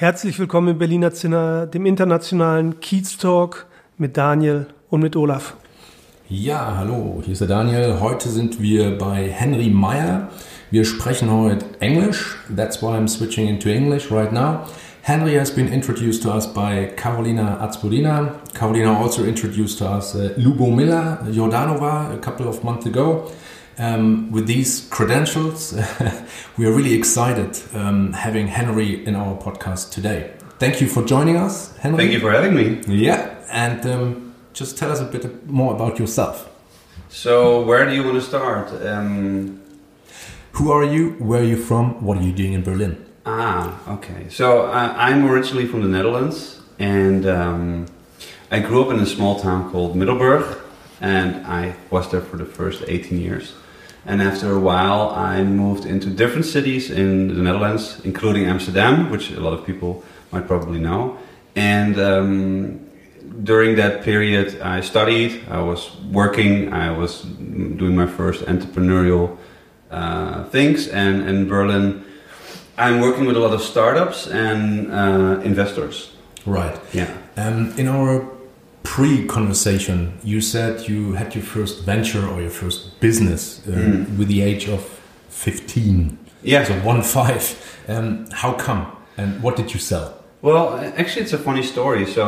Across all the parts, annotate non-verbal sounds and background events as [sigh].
Herzlich willkommen im Berliner Zinner, dem internationalen Kiez Talk mit Daniel und mit Olaf. Ja, hallo, hier ist der Daniel. Heute sind wir bei Henry Meyer. Wir sprechen heute Englisch. That's why I'm switching into English right now. Henry has been introduced to us by Carolina Atzburina. Carolina also introduced to us uh, Lubomila Jordanova a couple of months ago. Um, with these credentials, [laughs] we are really excited um, having Henry in our podcast today. Thank you for joining us, Henry. Thank you for having me. Yeah, and um, just tell us a bit more about yourself. So, where do you want to start? Um, Who are you? Where are you from? What are you doing in Berlin? Ah, okay. So uh, I'm originally from the Netherlands, and um, I grew up in a small town called Middelburg, and I was there for the first 18 years. And after a while, I moved into different cities in the Netherlands, including Amsterdam, which a lot of people might probably know. And um, during that period, I studied, I was working, I was doing my first entrepreneurial uh, things, and in Berlin. I'm working with a lot of startups and uh, investors. Right. Yeah. Um, in our pre-conversation, you said you had your first venture or your first business uh, Mm. with the age of 15. Yeah. So one five. Um, how come? And what did you sell? Well, actually, it's a funny story. So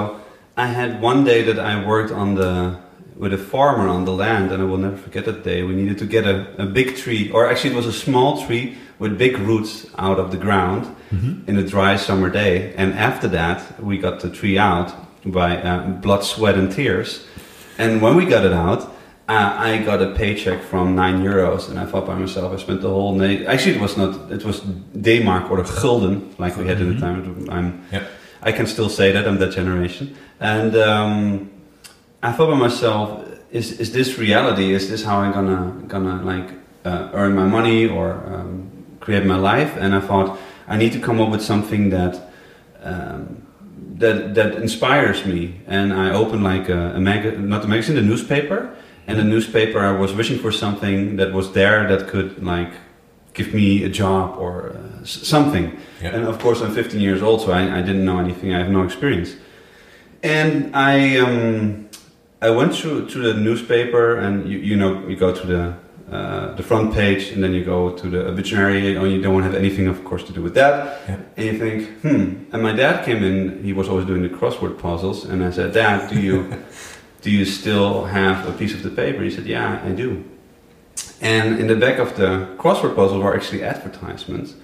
I had one day that I worked on the with a farmer on the land, and I will never forget that day. We needed to get a, a big tree, or actually, it was a small tree with big roots out of the ground in a dry summer day. And after that, we got the tree out by uh, blood, sweat, and tears. And when we got it out, uh, I got a paycheck from nine euros, and I thought by myself, I spent the whole day. Actually, it was not. It was D-mark or the gulden, like we had in the time. I'm, Yep. I can still say that I'm that generation, and um, I thought by myself, is is this reality? Is this how I'm gonna gonna like uh, earn my money or um, create my life? And I thought I need to come up with something that. Um, that, that inspires me, and I opened like a, a mag- not a magazine, a newspaper, and the newspaper I was wishing for something that was there that could like give me a job or uh, something. Yeah. And of course, I'm 15 years old, so I, I didn't know anything. I have no experience. And I um, I went through to the newspaper, and you, you know you go to the uh, the front page, and then you go to the obituary, and you don't have anything, of course, to do with that. Yeah. And you think, hmm. And my dad came in. He was always doing the crossword puzzles, and I said, Dad, do you do you still have a piece of the paper? He said, Yeah, I do. And in the back of the crossword puzzle were actually advertisements.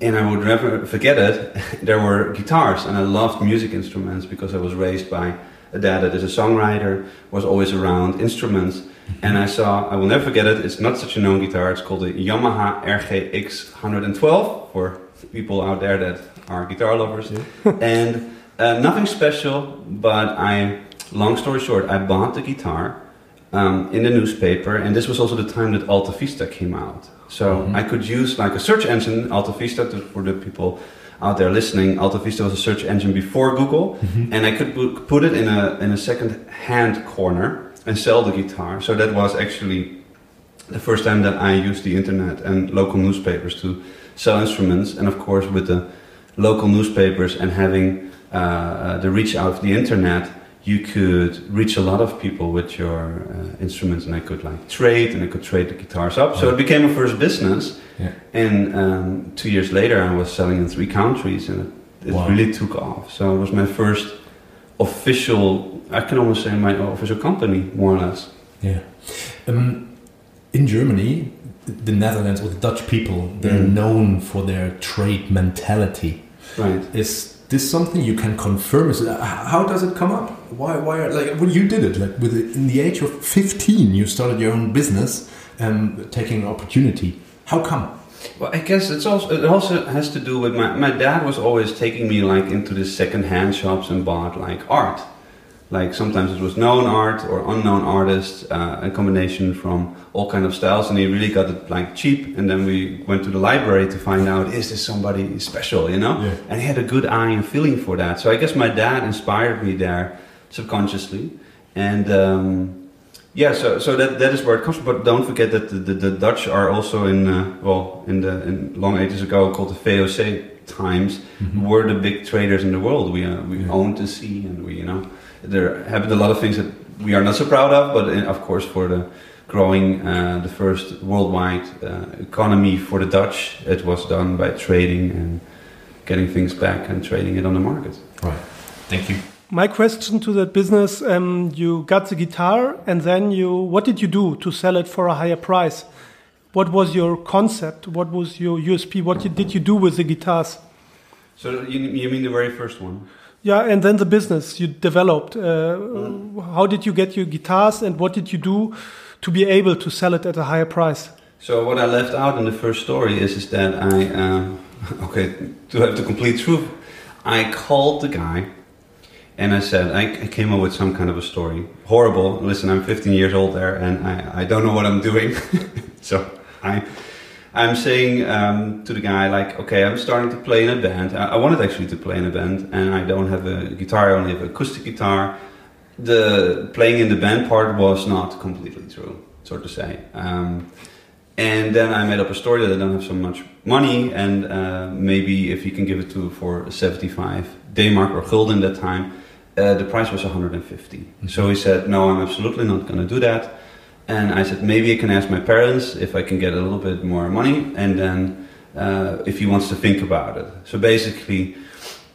And I would never forget it. [laughs] there were guitars, and I loved music instruments because I was raised by a dad that is a songwriter, was always around instruments. And I saw, I will never forget it, it's not such a known guitar, it's called the Yamaha RGX 112 for people out there that are guitar lovers. [laughs] and uh, nothing special, but I, long story short, I bought the guitar um, in the newspaper, and this was also the time that Alta Vista came out. So I could use like a search engine, Alta Vista, to, for the people out there listening. Alta Vista was a search engine before Google, and I could put, put it in a in a second hand corner and sell the guitar. So that was actually the first time that I used the internet and local newspapers to sell instruments, and of course with the local newspapers and having uh, uh, the reach out of the internet, you could reach a lot of people with your uh, instruments, and I could like trade, and I could trade the guitars up. So it became a first business, Yeah. and um, two years later, I was selling in three countries, and it, it Wow. really took off. So it was my first official, I can almost say my official company, more or less. Yeah. Um, in Germany, the Netherlands or the Dutch people, they're Mm. known for their trade mentality. Right. Is this something you can confirm? Is it, how does it come up? Why? Why? are- Like when you did it, like with in the age of fifteen, you started your own business, um, taking opportunity. How come? Well, I guess it's also it also has to do with my my dad was always taking me like into the second hand shops and bought like art. Like sometimes it was known art or unknown artists, uh, a combination from all kind of styles, and he really got it like cheap. And then we went to the library to find out is this somebody special, you know? Yeah. And he had a good eye and feeling for that. So I guess my dad inspired me there subconsciously, and um, yeah, so so that that is where it comes from. But don't forget that the, the, the Dutch are also in uh, well in the in long ages ago called the VOC times were the big traders in the world. We uh, we Yeah. owned the sea, and we you know there happened a lot of things that we are not so proud of. But in, of course, for the growing uh, the first worldwide uh, economy for the Dutch, it was done by trading and getting things back and trading it on the market. Right. Thank you. My question to that business: um, You got the guitar, and then you. What did you do to sell it for a higher price? What was your concept? What was your USP? What did you do with the guitars? So you, you mean the very first one? Yeah, and then the business you developed. Uh, How did you get your guitars, and what did you do to be able to sell it at a higher price? So what I left out in the first story is is that I um, [laughs] okay to have the complete truth, I called the guy, and I said I, I came up with some kind of a story. Horrible. Listen, I'm 15 years old there, and I, I don't know what I'm doing. [laughs] so I I'm saying um, to the guy like, okay, I'm starting to play in a band. I, I wanted actually to play in a band, and I don't have a guitar. I only have an acoustic guitar. The playing in the band part was not completely true, so to say. Um, and then I made up a story that I don't have so much money, and uh, maybe if you can give it to for 75 D-mark or gulden that time, uh, the price was 150. So he said, no, I'm absolutely not going to do that. And I said, maybe I can ask my parents if I can get a little bit more money, and then uh, if he wants to think about it. So basically,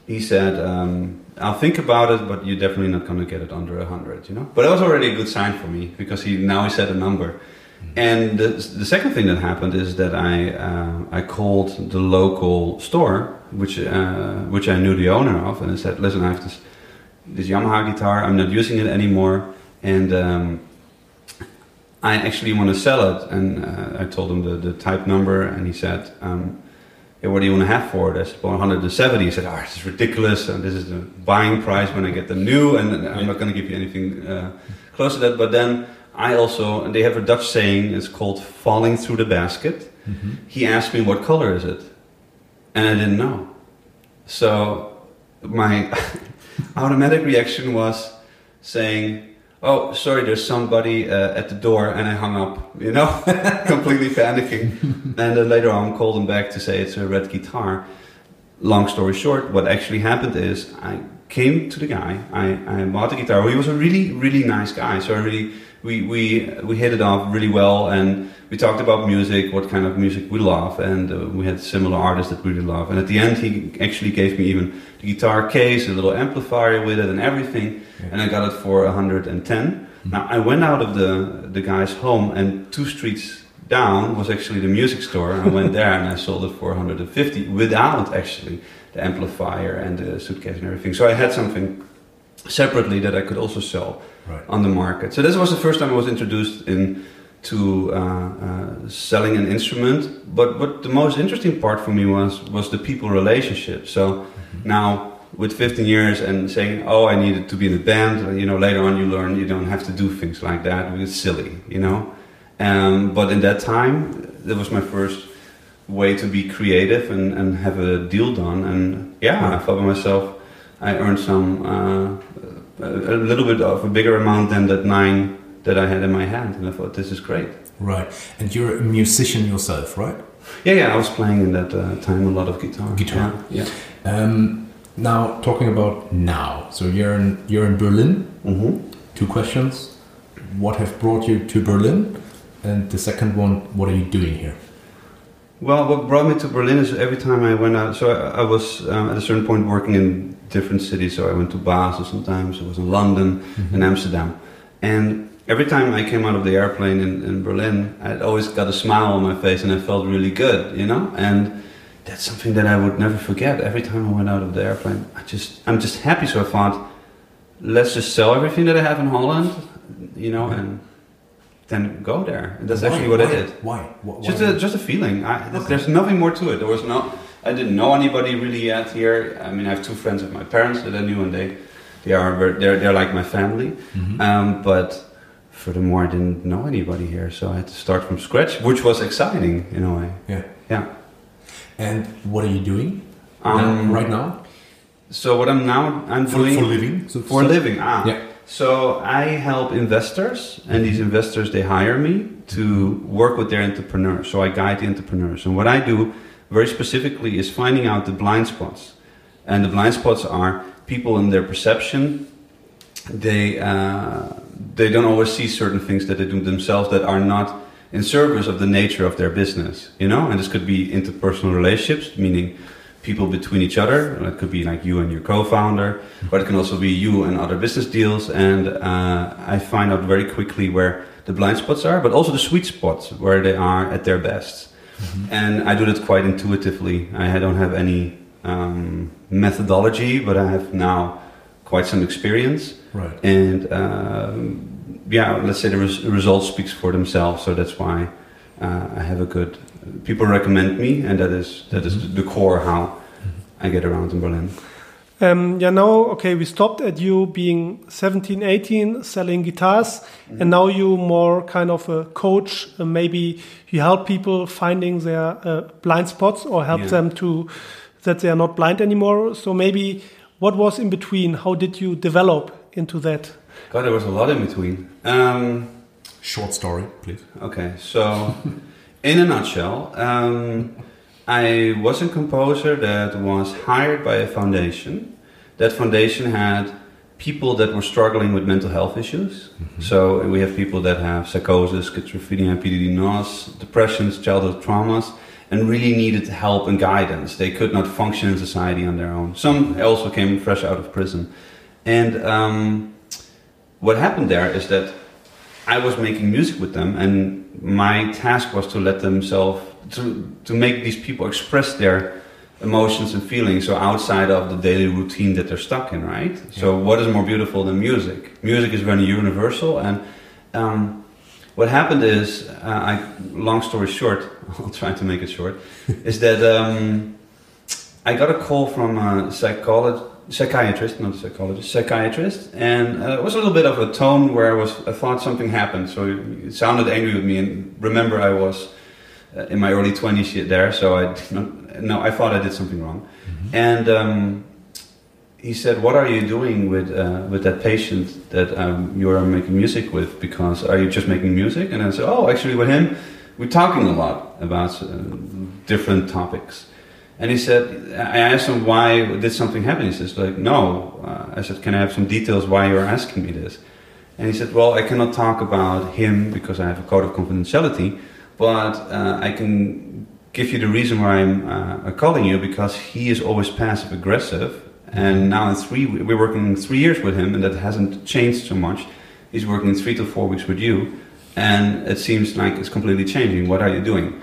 he said, um, I'll think about it, but you're definitely not going to get it under 100, you know? But that was already a good sign for me, because he now he said a number. And the, the second thing that happened is that I uh, I called the local store, which uh, which I knew the owner of, and I said, "Listen, I have this this Yamaha guitar. I'm not using it anymore, and um, I actually want to sell it." And uh, I told him the, the type number, and he said, um, yeah, "What do you want to have for it?" I said, "Well, 170." He said, "Oh, this is ridiculous, and this is the buying price when I get the new, and I'm not going to give you anything uh, close to that." But then. I also, and they have a Dutch saying, it's called falling through the basket. He asked me, what color is it? And I didn't know. So my [laughs] automatic reaction was saying, oh, sorry, there's somebody uh, at the door, and I hung up, you know, [laughs] completely panicking. and then later on, called him back to say it's a red guitar. Long story short, what actually happened is I came to the guy, I, I bought the guitar. He was a really, really nice guy, so I really we, we we hit it off really well and we talked about music what kind of music we love and uh, we had similar artists that we really love. And at the end he actually gave me even the guitar case a little amplifier with it and everything and i got it for 110 now i went out of the the guy's home and two streets down was actually the music store. I went there and i sold it for 150 without actually the amplifier and the suitcase and everything. So i had something separately that i could also sell Right. on the market. So this was the first time I was introduced in to uh, uh, selling an instrument. But but the most interesting part for me was was the people relationship. So now with 15 years and saying, "Oh, I needed to be in a band," you know, later on you learn you don't have to do things like that. It's silly, you know. Um, but in that time, that was my first way to be creative and, and have a deal done. And yeah, I thought to myself, I earned some uh, a, a little bit of a bigger amount than that nine that I had in my hand, and I thought this is great. Right. And you're a musician yourself, right? Yeah, yeah, I was playing in that uh, time a lot of guitar. Guitar. Yeah. Um, now talking about now. So you're in you're in Berlin. yeah. hmm Two questions. What have brought you to Berlin? And the second one, what are you doing here? Well, what brought me to Berlin is every time I went out. So I, I was um, at a certain point working in different cities. So I went to Basel sometimes. I was in London and mm-hmm. Amsterdam, and every time I came out of the airplane in, in Berlin, I always got a smile on my face, and I felt really good, you know. And that's something that I would never forget. Every time I went out of the airplane, I just I'm just happy. So I thought, let's just sell everything that I have in Holland, you know, and then go there. And that's Why? actually what Why? I did. Why? Why? Just a just a feeling. I, There's nothing more to it. There was no. I didn't know anybody really yet here. I mean, I have two friends of my parents that I knew, and they they are they're they're like my family. Mhm. Um, but furthermore, I didn't know anybody here, so I had to start from scratch, which was exciting in a way. yeah. Yeah. And what are you doing Um, right now? So what I'm now I'm For, doing for living? So for a living. Ah. Yeah. So I help investors, and these investors they hire me to work with their entrepreneurs. So I guide the entrepreneurs, and what I do very specifically is finding out the blind spots, and the blind spots are people in their perception. They uh, they don't always see certain things that they do themselves that are not in service of the nature of their business. You know, and this could be interpersonal relationships, meaning people between each other. It could be like you and your co-founder, but it can also be you and other business deals. And uh, I find out very quickly where the blind spots are, but also the sweet spots where they are at their best. And I do that quite intuitively. I don't have any um, methodology, but I have now quite some experience. Right. And um, yeah, let's say the res- result speaks for themselves. So that's why uh, I have a good. People recommend me, and that is that is the core how I get around in Berlin. Um, yeah, now, okay, we stopped at you being 17, 18, selling guitars, and now you more kind of a coach. Uh, maybe you help people finding their uh, blind spots or help Yeah. them to that they are not blind anymore. So maybe what was in between? How did you develop into that? God, there was a lot in between. Um, Short story, please. Okay, so [laughs] in a nutshell, um, I was a composer that was hired by a foundation. That foundation had people that were struggling with mental health issues. So we have people that have psychosis, schizophrenia, PDD-NOS, depressions, childhood traumas, and really needed help and guidance. They could not function in society on their own. Some also came fresh out of prison. And um, what happened there is that I was making music with them, and my task was to let themselves to to make these people express their emotions and feelings. So outside of the daily routine that they're stuck in, right? So what is more beautiful than music? Music is very universal, and um, what happened is, uh, I, long story short, [laughs] I'll try to make it short, [laughs] is that um, I got a call from a psychologist psychiatrist, not a psychologist, psychiatrist, and uh, it was a little bit of a tone where I was, I thought something happened, so it sounded angry with me. And remember, I was uh, in my early twenties there, so I did not, no, I thought I did something wrong. And um, he said, "What are you doing with uh, with that patient that um, you are making music with? Because are you just making music?" And I said, "Oh, actually, with him, we're talking a lot about uh, different topics." And he said, I asked him why did something happen. He says, like, no. Uh, I said, can I have some details why you're asking me this? And he said, well, I cannot talk about him because I have a code of confidentiality, but uh, I can give you the reason why I'm uh, calling you because he is always passive aggressive. And now in three, we're working three years with him, and that hasn't changed so much. He's working three to four weeks with you, and it seems like it's completely changing. What are you doing?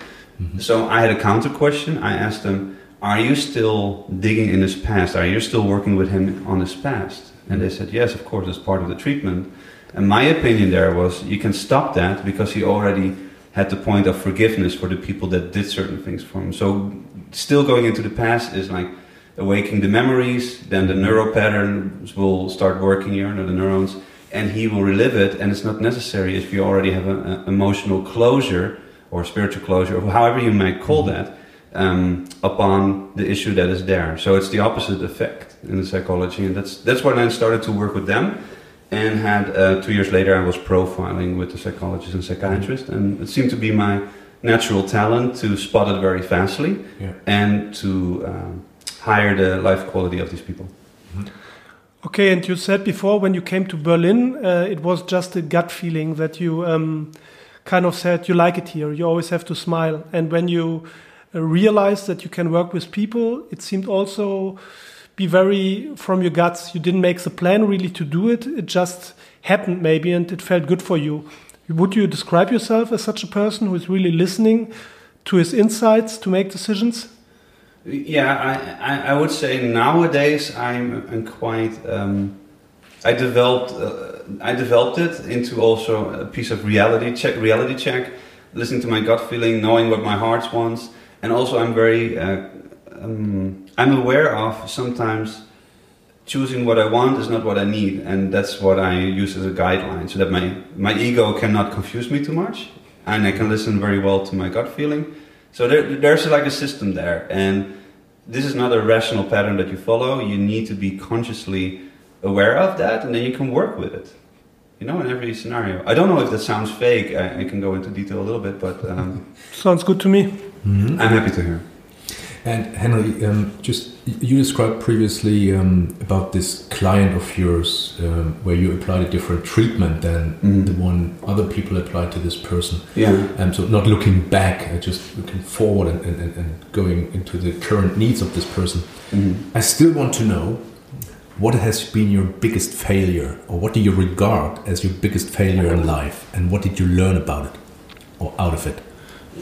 So I had a counter question. I asked him, Are you still digging in his past? Are you still working with him on his past? And they said, Yes, of course, it's part of the treatment. And my opinion there was, You can stop that because he already had the point of forgiveness for the people that did certain things for him. So still going into the past is like awakening the memories, then the neural patterns will start working here, the neurons, and he will relive it. And it's not necessary if you already have an emotional closure or spiritual closure, or however you might call that, um, upon the issue that is there. So it's the opposite effect in the psychology, and that's that's when I started to work with them. And had uh, two years later, I was profiling with the psychologist and psychiatrist, and it seemed to be my natural talent to spot it very fastly Yeah. and to um, higher the life quality of these people. Okay, and you said before when you came to Berlin, uh, it was just a gut feeling that you um, kind of said you like it here. You always have to smile. And when you uh, realized that you can work with people, it seemed also be very from your guts. You didn't make the plan really to do it. It just happened maybe, and it felt good for you. Would you describe yourself as such a person who is really listening to his insights to make decisions? Yeah, I, I, would say nowadays I'm, I'm quite um, I developed uh, I developed it into also a piece of reality check, reality check, listening to my gut feeling, knowing what my heart wants, and also I'm very uh, um, I'm aware of sometimes choosing what I want is not what I need, and that's what I use as a guideline, so that my my ego cannot confuse me too much, and I can listen very well to my gut feeling. So there, there's like a system there, and this is not a rational pattern that you follow. You need to be consciously aware of that, and then you can work with it. You know, in every scenario. I don't know if that sounds fake. I, I can go into detail a little bit, but um, [laughs] Sounds good to me. I'm happy to hear. And Henry, um, just you described previously um, about this client of yours um, where you applied a different treatment than Mhm. the one other people applied to this person. Yeah. Um, so not looking back, uh, just looking forward and, and, and- going into the current needs of this person. Mhm. I still want to know what has been your biggest failure, or what do you regard as your biggest failure in life, and what did you learn about it or out of it?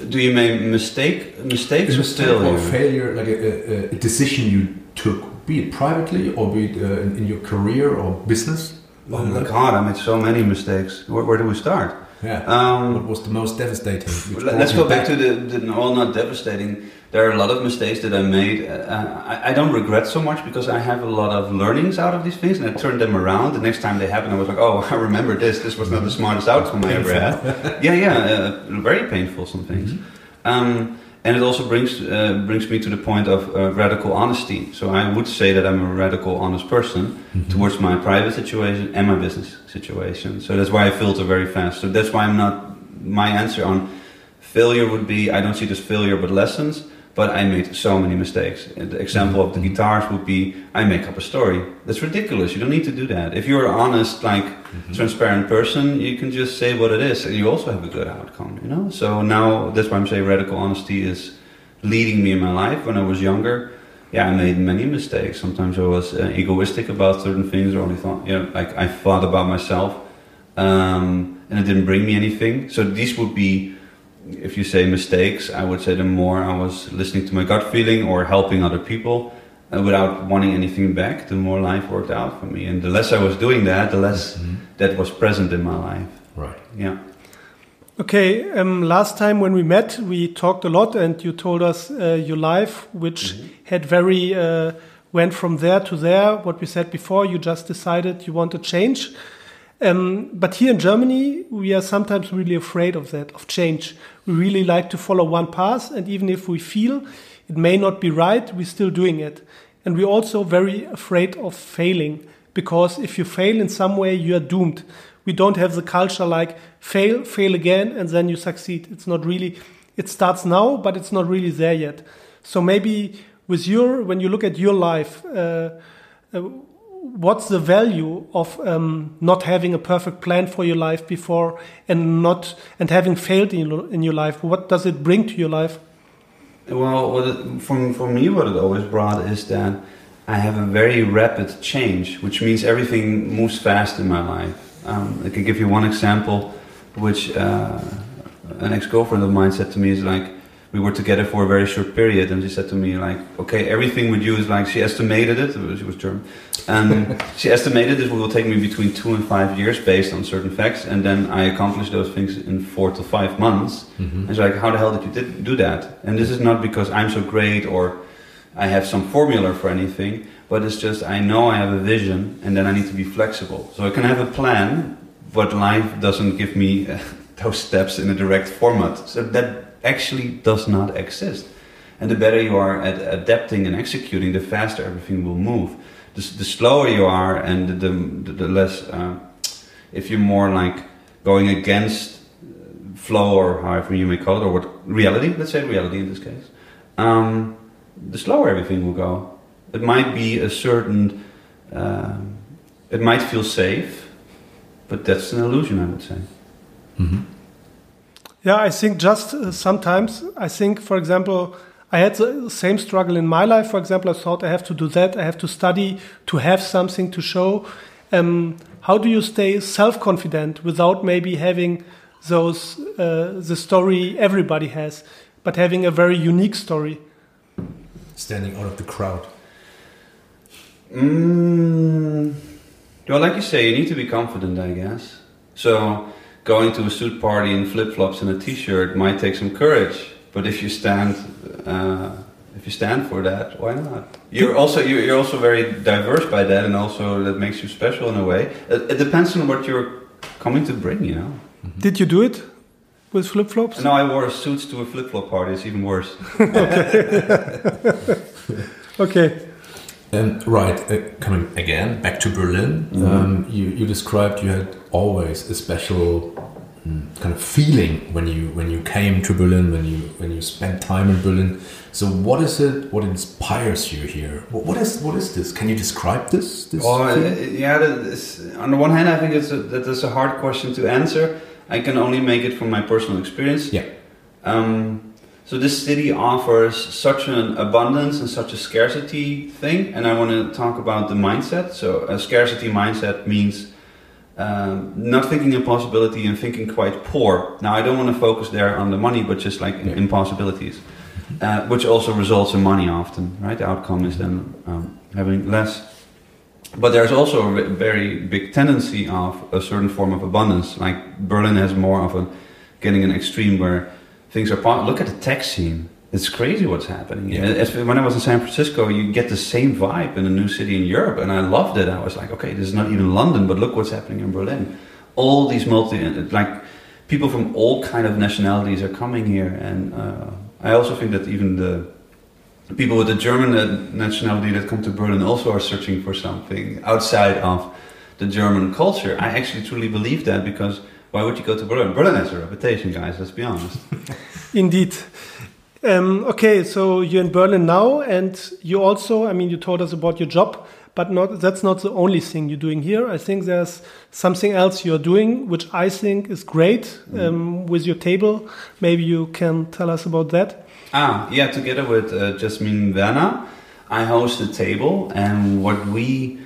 Do you make mistake mistakes or Mistake failure? or failure, like a, a, decision you took, be it privately or be it uh, in, in your career or business. Oh my god, I made so many mistakes. Where, where do we start? Yeah. Um, what was the most devastating? Let's go back to the, the well, not devastating. There are a lot of mistakes that I made. Uh, I, I don't regret so much because I have a lot of learnings out of these things, and I turned them around. The next time they happen, I was like, "Oh, [laughs] I remember this. This was not the smartest outcome I ever had." [laughs] yeah, yeah, uh, very painful some things. Um, and it also brings uh, brings me to the point of uh, radical honesty. So I would say that I'm a radical honest person towards my private situation and my business situation. So that's why I filter very fast. So that's why I'm not. My answer on failure would be I don't see this failure but lessons. But I made so many mistakes. And The example of the guitars would be I make up a story. That's ridiculous. You don't need to do that. If you're an honest, like transparent person, you can just say what it is, and you also have a good outcome. You know. So now that's why I'm saying radical honesty is leading me in my life. When I was younger, yeah, I made many mistakes. Sometimes I was uh, egoistic about certain things, or only thought, you know, like I thought about myself, um, and it didn't bring me anything. So these would be, if you say mistakes, I would say the more I was listening to my gut feeling or helping other people uh, without wanting anything back, the more life worked out for me. And the less I was doing that, the less that was present in my life. Right. Yeah. Okay, um, last time when we met, we talked a lot, and you told us uh, your life, which had very uh, went from there to there. What we said before, you just decided you want to change. Um, but here in Germany, we are sometimes really afraid of that, of change. We really like to follow one path, and even if we feel it may not be right, we're still doing it. And we're also very afraid of failing, because if you fail in some way, you are doomed. We don't have the culture like fail, fail again, and then you succeed. It's not really, it starts now, but it's not really there yet. So maybe with your, when you look at your life, uh, uh, what's the value of um, not having a perfect plan for your life before and not and having failed in your, in your life what does it bring to your life Well, it, for, for me, what it always brought is that I have a very rapid change, which means everything moves fast in my life. Um, I can give you one example, which uh, an ex-girlfriend of mine said to me is like, we were together for a very short period, and she said to me like, okay, everything with you is like, she estimated it, she was German, and [laughs] she estimated it will take me between two and five years based on certain facts, and then I accomplished those things in four to five months. And she's like, how the hell did you did, do that? And this is not because I'm so great or I have some formula for anything, but it's just I know I have a vision and then I need to be flexible. So I can have a plan, but life doesn't give me uh, [laughs] those steps in a direct format. So that actually does not exist. And the better you are at adapting and executing, the faster everything will move. The, the slower you are, and the, the, the less, uh, if you're more like going against flow or however you may call it, or what reality, let's say reality in this case, um, the slower everything will go. It might be a certain, um it might feel safe, but that's an illusion, I would say. Yeah i think just uh, sometimes i think for example i had the same struggle in my life for example i thought i have to do that i have to study to have something to show um, how do you stay self-confident without maybe having those uh, the story everybody has but having a very unique story Standing out of the crowd. Mm, Well, like you say, you need to be confident, I guess. So, going to a suit party in flip flops and a t-shirt might take some courage, but if you stand, uh, if you stand for that, why not? You're also you're, also very diverse by that, and also that makes you special in a way. It, it depends on what you're coming to bring, you know. Did you do it with flip flops? No, I wore suits to a flip flop party. It's even worse. [laughs] okay. [laughs] Okay. Um, right, uh, coming again back to Berlin. Um, you, you described you had always a special mm, kind of feeling when you when you came to Berlin, when you when you spent time in Berlin. So, what is it? What inspires you here? What, what is what is this? Can you describe this? this Well, uh, yeah. On the one hand, I think it's a, that is a hard question to answer. I can only make it from my personal experience. yeah. Um, so this city offers such an abundance and such a scarcity thing, and I want to talk about the mindset. So a scarcity mindset means um, not thinking impossibility and thinking quite poor. Now I don't want to focus there on the money, but just like Yeah. impossibilities, uh, which also results in money often. Right, the outcome is then um, having less. But there's also a very big tendency of a certain form of abundance. Like Berlin has more of a getting an extreme where things are. Po- look at the tech scene. It's crazy what's happening. Yeah. As- when I was in San Francisco, you get the same vibe in a new city in Europe, and I loved it. I was like, okay, this is not even London, but look what's happening in Berlin. All these multi, like people from all kind of nationalities are coming here, and uh, I also think that even the people with the German uh, nationality that come to Berlin also are searching for something outside of the German culture. I actually truly believe that because why would you go to Berlin? Berlin has a reputation, guys. Let's be honest. [laughs] Indeed. Um, okay, so you're in Berlin now, and you also, I mean, you told us about your job, but not that's not the only thing you're doing here. I think there's something else you're doing, which I think is great um, with your table. Maybe you can tell us about that. Ah, yeah. Together with uh, Jasmine Werner, I host the table, and what we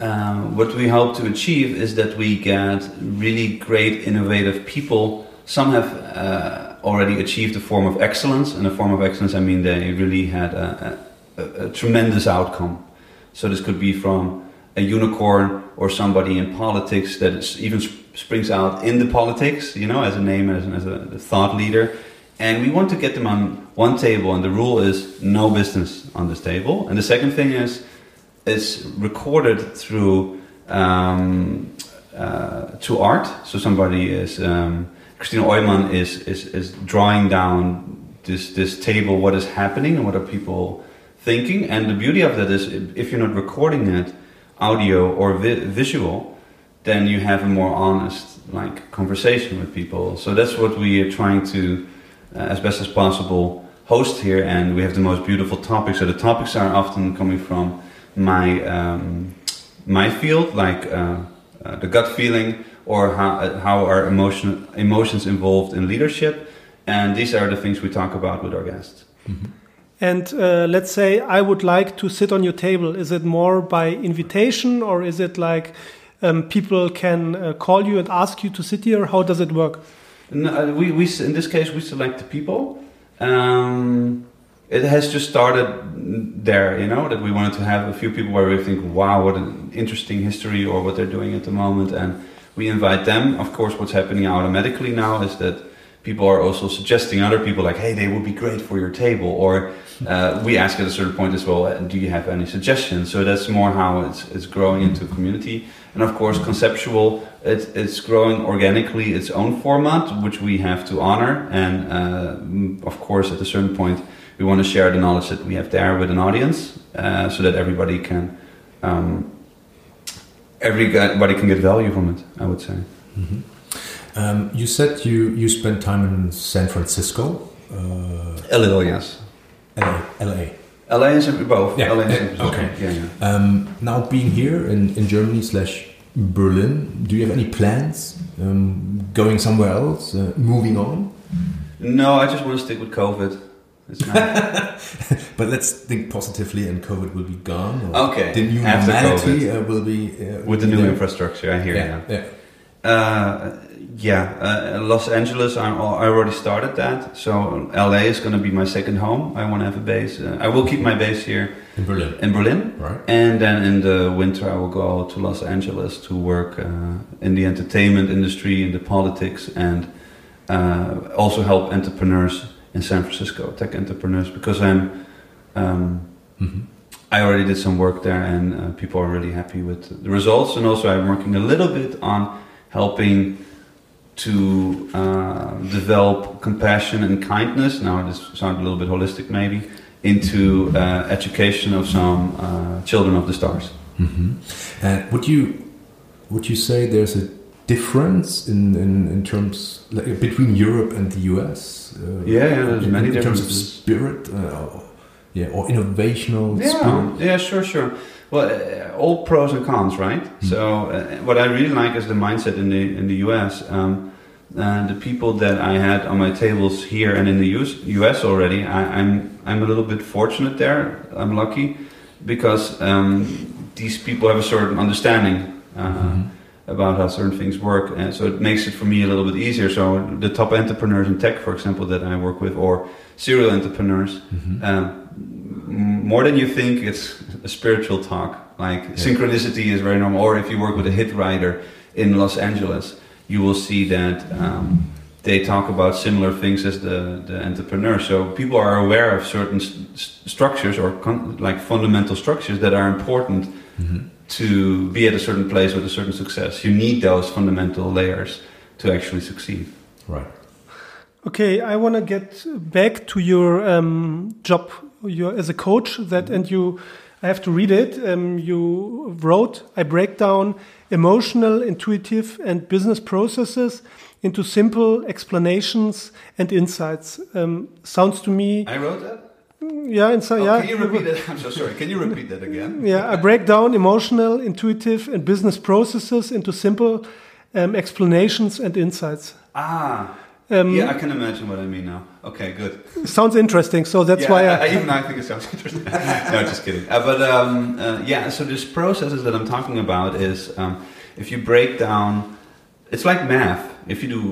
uh, what we hope to achieve is that we get really great, innovative people. Some have uh, already achieved a form of excellence, and a form of excellence, I mean, they really had a, a, a tremendous outcome. So this could be from a unicorn or somebody in politics that even sp- springs out in the politics, you know, as a name, as, as a thought leader. And we want to get them on one table, and the rule is no business on this table. And the second thing is, it's recorded through um, uh, to art. So somebody is um, Christina Oyman is, is is drawing down this this table, what is happening and what are people thinking. And the beauty of that is, if you're not recording it, audio or vi- visual, then you have a more honest like conversation with people. So that's what we are trying to, uh, as best as possible, host here. And we have the most beautiful topics. So the topics are often coming from my um, my field, like uh, uh, the gut feeling, or how uh, how are emotion emotions involved in leadership. And these are the things we talk about with our guests. And uh, let's say I would like to sit on your table. Is it more by invitation, or is it like um, people can uh, call you and ask you to sit here? How does it work? No, uh, we, we in this case we select the people. Um, it has just started there, you know, that we wanted to have a few people where we think, wow, what an interesting history or what they're doing at the moment, and we invite them. Of course, what's happening automatically now is that people are also suggesting other people, like, hey, they would be great for your table, or uh, we ask at a certain point as well, uh, do you have any suggestions? So that's more how it's it's growing into a community, and of course, conceptual. It, it's growing organically its own format, which we have to honor, and uh, of course, at a certain point, we want to share the knowledge that we have there with an audience, uh, so that everybody can um, everybody can get value from it. I would say. Um, you said you you spent time in San Francisco, uh, A little, yes. LA. LA. LA and San both. Yeah, LA and San okay. Yeah, yeah. Um, now being here in, in Germany slash Berlin, do you have any plans um, going somewhere else, uh, moving on? No, I just want to stick with COVID. It's nice. [laughs] But let's think positively, and COVID will be gone. or Okay, the new after normality uh, will be uh, with the new there. infrastructure, I hear Yeah, you. yeah. Uh, Yeah, uh, Los Angeles. I, I already started that. So LA is going to be my second home. I want to have a base. Uh, I will keep my base here In Berlin. in Berlin, Right. and then in the winter I will go to Los Angeles to work uh, in the entertainment industry, in the politics, and uh, also help entrepreneurs in San Francisco, tech entrepreneurs, because I'm. Um, Mhm. I already did some work there, and uh, people are really happy with the results. And also, I'm working a little bit on helping to uh, develop compassion and kindness. Now, this sounds a little bit holistic, maybe, into uh, education of some uh, children of the stars. Mhm. And would you would you say there's a difference in, in, in terms like, between Europe and the US? Uh, Yeah, yeah, there's in, many in terms of spirit, uh, yeah, or innovational Yeah, spirit. yeah, sure, sure. Well, uh, all pros and cons, right? So, uh, what I really like is the mindset in the in the US. Um, the people that I had on my tables here and in the US, US already, I, I'm I'm a little bit fortunate there. I'm lucky because um, these people have a certain understanding. Uh, Mhm. About how certain things work, and so it makes it for me a little bit easier. So the top entrepreneurs in tech, for example, that I work with, or serial entrepreneurs, Mhm. um, more than you think, it's a spiritual talk. Like synchronicity is very normal. Or if you work with a hit writer in Los Angeles, you will see that um, they talk about similar things as the, the entrepreneur. So people are aware of certain s- s- structures or con- like fundamental structures that are important Mhm. To be at a certain place with a certain success. You need those fundamental layers to actually succeed. Right. Okay, I want to get back to your um, job your, as a coach. That and you, I have to read it. Um, you wrote, "I break down emotional, intuitive, and business processes into simple explanations and insights." Um, sounds to me, I wrote that. Yeah, and so Oh, yeah. Can you repeat that? [laughs] I'm so sorry. Can you repeat that again? [laughs] Yeah, I break down emotional, intuitive, and business processes into simple um, explanations and insights. Ah. Um, yeah, I can imagine what I mean now. Okay, good. [laughs] Sounds interesting. So that's yeah, why I, I, I even I think it sounds interesting. no, just kidding. Uh, but um, uh, yeah, so this processes that I'm talking about is um, if you break down, it's like math. If you do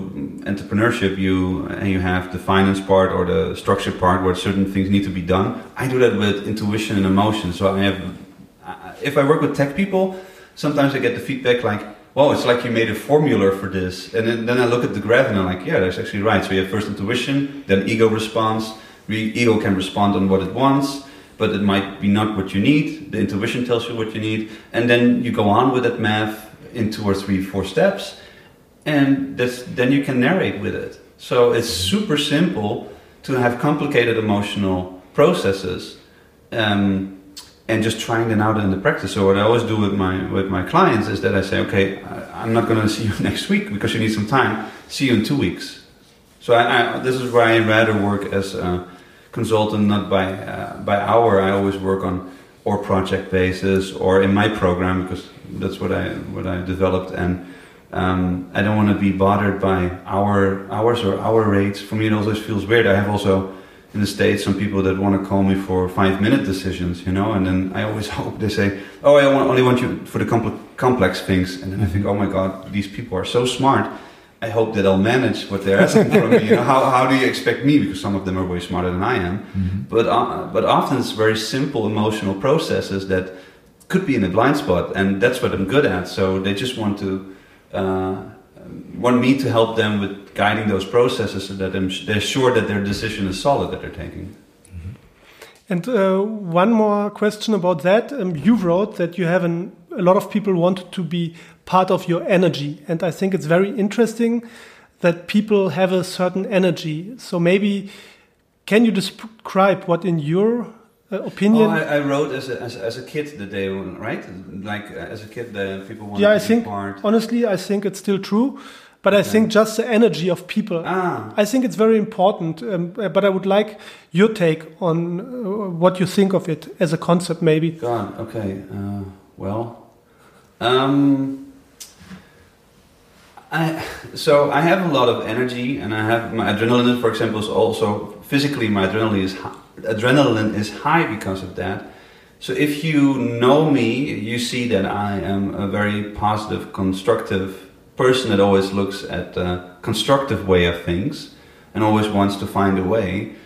entrepreneurship, you and you have the finance part or the structure part where certain things need to be done. I do that with intuition and emotion. So I have, if I work with tech people, sometimes I get the feedback like, "Well, it's like you made a formula for this," and then, then I look at the graph and I'm like, "Yeah, that's actually right." So you have first intuition, then ego response. Re- ego can respond on what it wants, but it might be not what you need. The intuition tells you what you need, and then you go on with that math in two or three, four steps, and that's, then you can narrate with it. So it's super simple to have complicated emotional processes, um, and just trying them out in the practice. So what I always do with my with my clients is that I say, okay, I'm not going [laughs] to see you next week because you need some time. See you in two weeks. So I, I, this is why I rather work as a consultant, not by uh, by hour. I always work on or project basis or in my program because that's what I what I developed and. Um, I don't want to be bothered by hour hours or hour rates. For me, it always feels weird. I have also in the states some people that want to call me for five minute decisions, you know. And then I always [laughs] hope they say, "Oh, I only want you for the compl- complex things." And then I think, "Oh my God, these people are so smart." I hope that I'll manage what they're asking from me. You know, how, how do you expect me? Because some of them are way smarter than I am. But uh, but often it's very simple emotional processes that could be in a blind spot, and that's what I'm good at. So they just want to uh, want me to help them with guiding those processes so that they're sure that their decision is solid that they're taking. And uh, one more question about that. Um, you wrote that you have an, a lot of people want to be part of your energy. And I think it's very interesting that people have a certain energy. So maybe can you describe what, in your opinion? Oh, I, I wrote as a, as, as a kid the day, right? Like uh, as a kid, the people wanted yeah, I think, part. honestly, I think it's still true. But I think just the energy of people. Ah, I think it's very important. Um, uh, but I would like your take on uh, what you think of it as a concept, maybe. God. Okay. Uh, well, um, I so I have a lot of energy, and I have my adrenaline, for example, is also physically my adrenaline is adrenaline is high because of that. So if you know me, you see that I am a very positive, constructive person that always looks at the constructive way of things and always wants to find a way.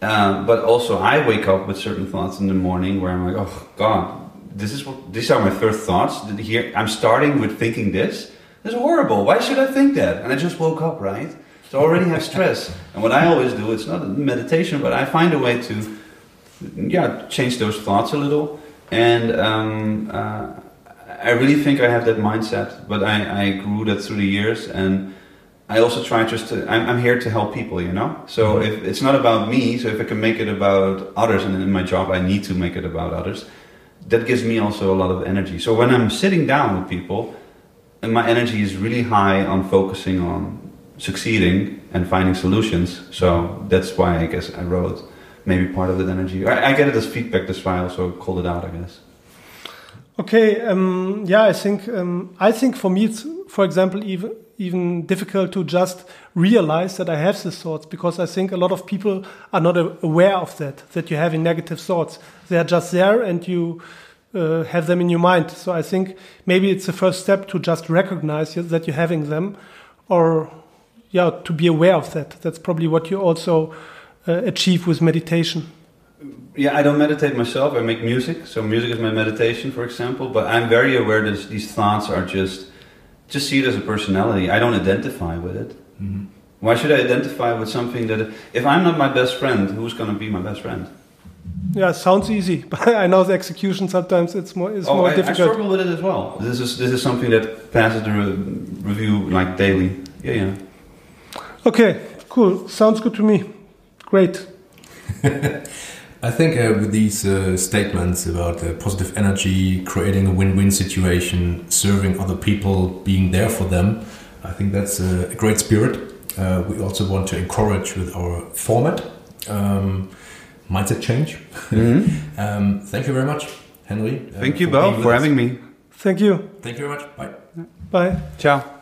Uh, but also, I wake up with certain thoughts in the morning where I'm like, oh God, this is what these are my first thoughts. Here, I'm starting with thinking this. This is horrible. Why should I think that? And I just woke up, right? So I already have stress. And what I always do, it's not meditation, but I find a way to, yeah, change those thoughts a little. And um, uh, I really think I have that mindset, but I, I grew that through the years. And I also try just to, I'm, I'm here to help people, you know? So mm-hmm. if it's not about me, so if I can make it about others, and in my job I need to make it about others, that gives me also a lot of energy. So when I'm sitting down with people, and my energy is really high on focusing on succeeding and finding solutions. So that's why I guess I wrote maybe part of that energy. I, I get it as feedback. That's why I also called it out. I guess. Okay. Um, yeah, I think um, I think for me, it's for example even even difficult to just realize that I have these thoughts because I think a lot of people are not aware of that that you're having negative thoughts. They are just there and you. Uh, have them in your mind. So I think maybe it's the first step to just recognize that you're having them, or yeah, to be aware of that. That's probably what you also uh, achieve with meditation. Yeah, I don't meditate myself. I make music, so music is my meditation, for example. But I'm very aware that these thoughts are just just see it as a personality. I don't identify with it. Mm-hmm. Why should I identify with something that if I'm not my best friend, who's going to be my best friend? Yeah, sounds easy, but [laughs] I know the execution sometimes it's more it's oh, more I, difficult. I struggle with it as well. This is this is something that passes the re- review like daily. Yeah, yeah. Okay, cool. Sounds good to me. Great. [laughs] I think uh, with these uh, statements about uh, positive energy, creating a win-win situation, serving other people, being there for them, I think that's a great spirit. Uh, we also want to encourage with our format um, mindset change. Mm -hmm. [laughs] um, thank you very much, Henry. Uh, thank you, Bo, for having me. Thank you. Thank you very much. Bye. Bye. Ciao.